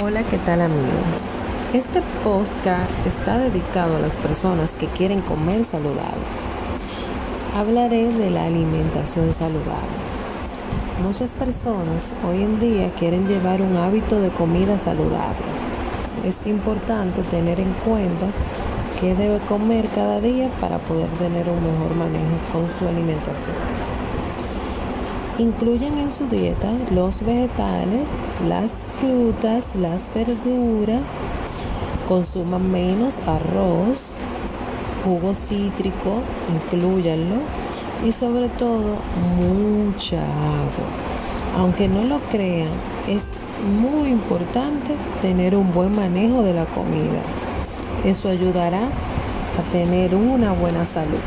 Hola, ¿qué tal amigo? Este podcast está dedicado a las personas que quieren comer saludable. Hablaré de la alimentación saludable. Muchas personas hoy en día quieren llevar un hábito de comida saludable. Es importante tener en cuenta qué debe comer cada día para poder tener un mejor manejo con su alimentación. Incluyen en su dieta los vegetales, las frutas, las verduras, consuman menos arroz, jugo cítrico, incluyanlo y sobre todo mucha agua. Aunque no lo crean, es muy importante tener un buen manejo de la comida. Eso ayudará a tener una buena salud.